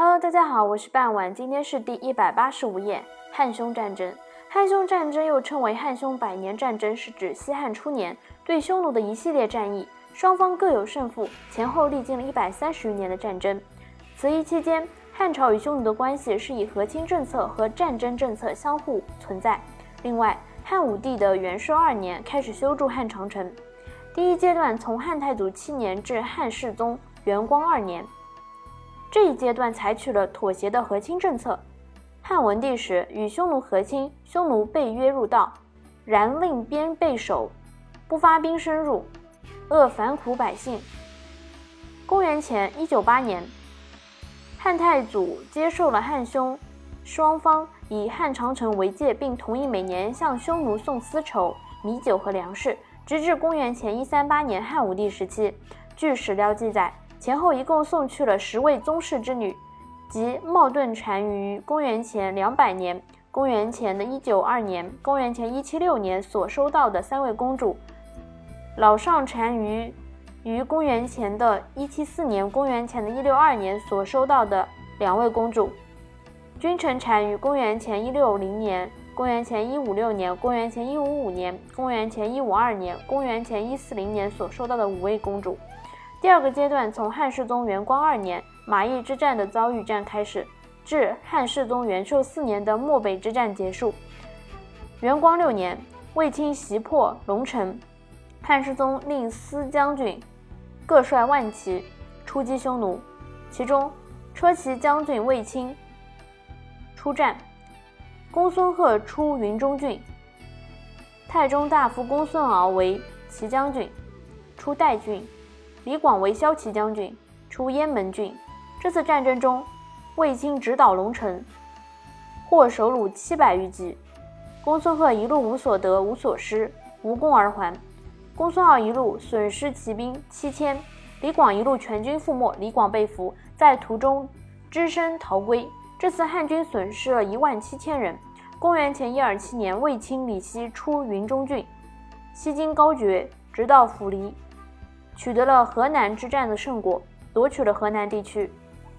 Hello，大家好，我是半晚，今天是第一百八十五页，汉匈战争。汉匈战争又称为汉匈百年战争，是指西汉初年对匈奴的一系列战役，双方各有胜负，前后历经了一百三十余年的战争。此役期间，汉朝与匈奴的关系是以和亲政策和战争政策相互存在。另外，汉武帝的元寿二年开始修筑汉长城。第一阶段从汉太祖七年至汉世宗元光二年，这一阶段采取了妥协的和亲政策。汉文帝时与匈奴和亲，匈奴被约入道，然令边备守，不发兵深入，扼烦苦百姓。公元前一九八年，汉太祖接受了汉匈双方以汉长城为界，并同意每年向匈奴送丝绸、米酒和粮食。直至公元前一三八年汉武帝时期，据史料记载，前后一共送去了十位宗室之女，即茂顿单于公元前两百年、公元前的一九二年、公元前一七六年所收到的三位公主，老上单于于公元前的一七四年、公元前的一六二年所收到的两位公主，君臣单于公元前一六零年。公元前一五六年、公元前一五五年、公元前一五二年、公元前一四零年所收到的五位公主。第二个阶段从汉世宗元光二年马邑之战的遭遇战开始，至汉世宗元寿四年的漠北之战结束。元光六年，卫青袭破龙城，汉世宗令司将军各率万骑出击匈奴，其中车骑将军卫青出战。公孙贺出云中郡，太中大夫公孙敖为骑将军，出代郡；李广为骁骑将军，出雁门郡。这次战争中，卫青直捣龙城，获首虏七百余骑。公孙贺一路无所得，无所失，无功而还。公孙敖一路损失骑兵七千，李广一路全军覆没，李广被俘，在途中只身逃归。这次汉军损失了一万七千人。公元前一二七年，卫青、李希出云中郡，西经高绝，直到府黎，取得了河南之战的胜果，夺取了河南地区。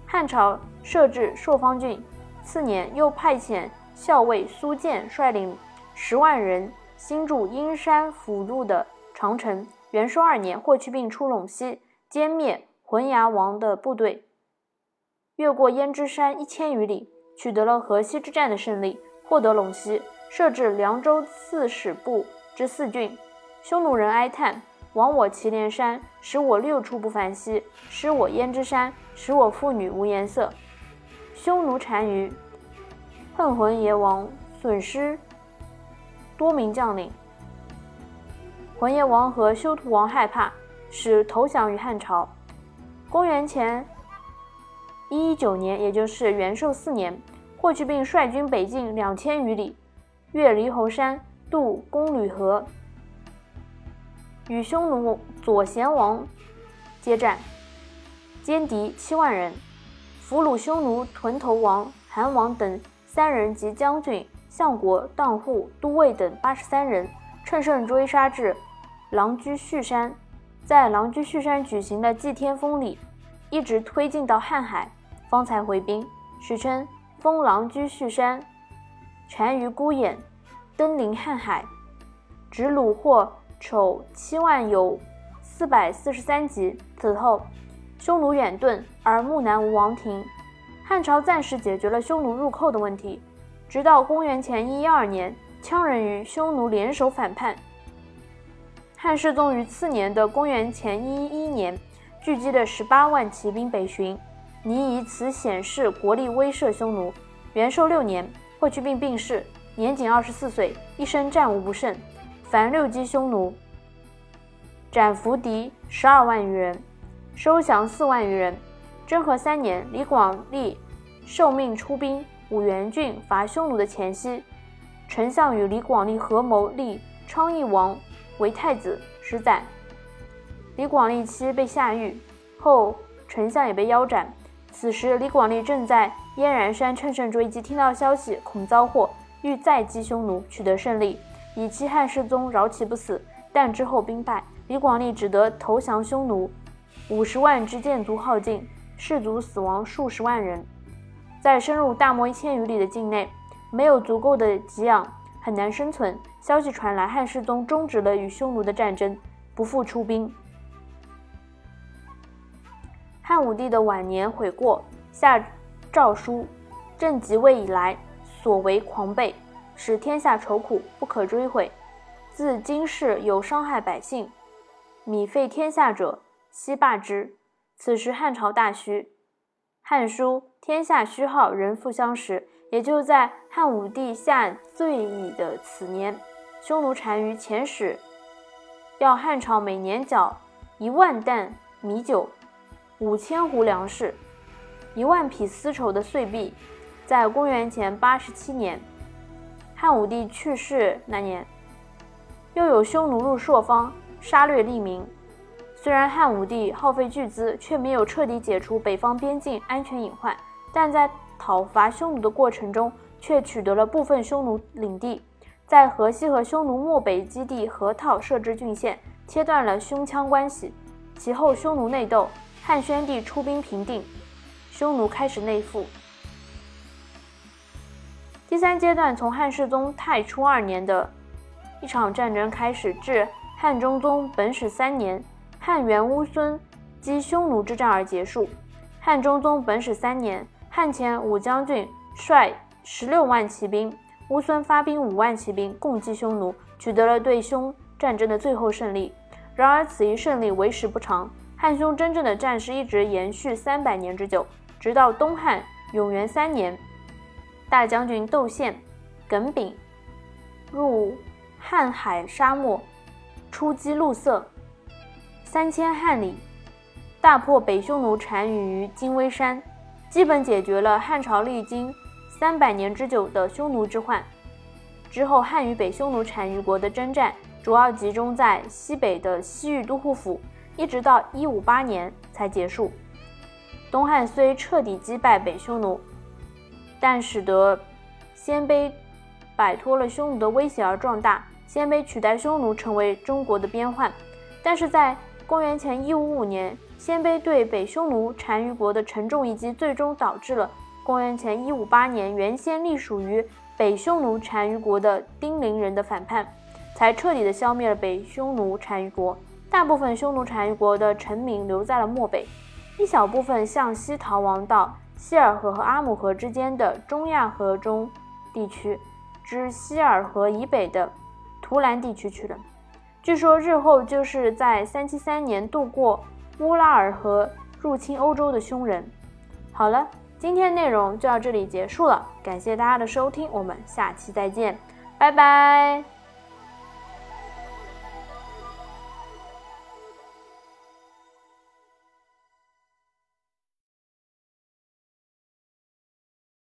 汉朝设置朔方郡，次年又派遣校尉苏建率领十万人新筑阴山辅路的长城。元朔二年，霍去病出陇西，歼灭浑牙王的部队。越过胭脂山一千余里，取得了河西之战的胜利，获得陇西，设置凉州刺史部之四郡。匈奴人哀叹：“亡我祁连山，使我六畜不繁息；失我胭脂山，使我妇女无颜色。”匈奴单于恨浑邪王，损失多名将领。浑邪王和休屠王害怕，使投降于汉朝。公元前。一一九年，也就是元寿四年，霍去病率军北进两千余里，越离侯山，渡公吕河，与匈奴左贤王接战，歼敌七万人，俘虏匈奴屯头王、韩王等三人及将军、相国、当户、都尉等八十三人，乘胜追杀至狼居胥山，在狼居胥山举行的祭天封礼，一直推进到瀚海。方才回兵，史称封狼居胥山，单于孤雁，登临瀚海，执虏获丑七万有四百四十三级。此后，匈奴远遁，而木南无王庭，汉朝暂时解决了匈奴入寇的问题。直到公元前一一二年，羌人与匈奴联手反叛，汉世宗于次年的公元前一一年，聚集了十八万骑兵北巡。拟以此显示国力威慑匈奴。元寿六年，霍去病病逝，年仅二十四岁，一生战无不胜，凡六击匈奴，斩俘敌十二万余人，收降四万余人。征和三年，李广利受命出兵五原郡伐匈奴的前夕，丞相与李广利合谋立昌邑王为太子，十载。李广利妻被下狱，后丞相也被腰斩。此时，李广利正在燕然山乘胜追击，听到消息，恐遭祸，欲再击匈奴，取得胜利，以期汉世宗饶其不死。但之后兵败，李广利只得投降匈奴，五十万之箭卒耗尽，士卒死亡数十万人。在深入大漠一千余里的境内，没有足够的给养，很难生存。消息传来，汉世宗终止了与匈奴的战争，不复出兵。汉武帝的晚年悔过，下诏书：朕即位以来，所为狂悖，使天下愁苦，不可追悔。自今世有伤害百姓、米废天下者，悉罢之。此时汉朝大虚，《汉书》天下虚号仍复相识。也就在汉武帝下罪已的此年，匈奴单于遣使要汉朝每年缴一万担米酒、五千斛粮食、一万匹丝绸的岁币。在公元前八十七年，汉武帝去世那年，又有匈奴入朔方，杀掠利民。虽然汉武帝耗费巨资，却没有彻底解除北方边境安全隐患，但在讨伐匈奴的过程中，却取得了部分匈奴领地，在河西和匈奴漠北基地河套设置郡县，切断了匈羌关系。其后匈奴内斗，汉宣帝出兵平定，匈奴开始内附。第三阶段从汉世宗太初二年的一场战争开始，至汉中宗本始三年。汉元乌孙击匈奴之战而结束。汉中宗本始三年，汉前武将军率十六万骑兵，乌孙发兵五万骑兵，共击匈奴，取得了对匈战争的最后胜利。然而，此一胜利为时不长，汉匈真正的战事一直延续三百年之久，直到东汉永元三年，大将军窦宪、耿炳入瀚海沙漠，出击陆色。三千汉里，大破北匈奴单于于金微山，基本解决了汉朝历经三百年之久的匈奴之患。之后，汉与北匈奴单于国的征战主要集中在西北的西域都护府，一直到一五八年才结束。东汉虽彻底击败北匈奴，但使得鲜卑摆脱了匈奴的威胁而壮大，鲜卑取代匈奴成为中国的边患。但是在公元前一五五年，鲜卑对北匈奴单于国的沉重一击，最终导致了公元前一五八年原先隶属于北匈奴单于国的丁零人的反叛，才彻底的消灭了北匈奴单于国。大部分匈奴单于国的臣民留在了漠北，一小部分向西逃亡到希尔河和阿姆河之间的中亚河中地区，之希尔河以北的图兰地区去了。据说日后就是在三七三年渡过乌拉尔河入侵欧洲的匈人。好了，今天内容就到这里结束了，感谢大家的收听，我们下期再见，拜拜。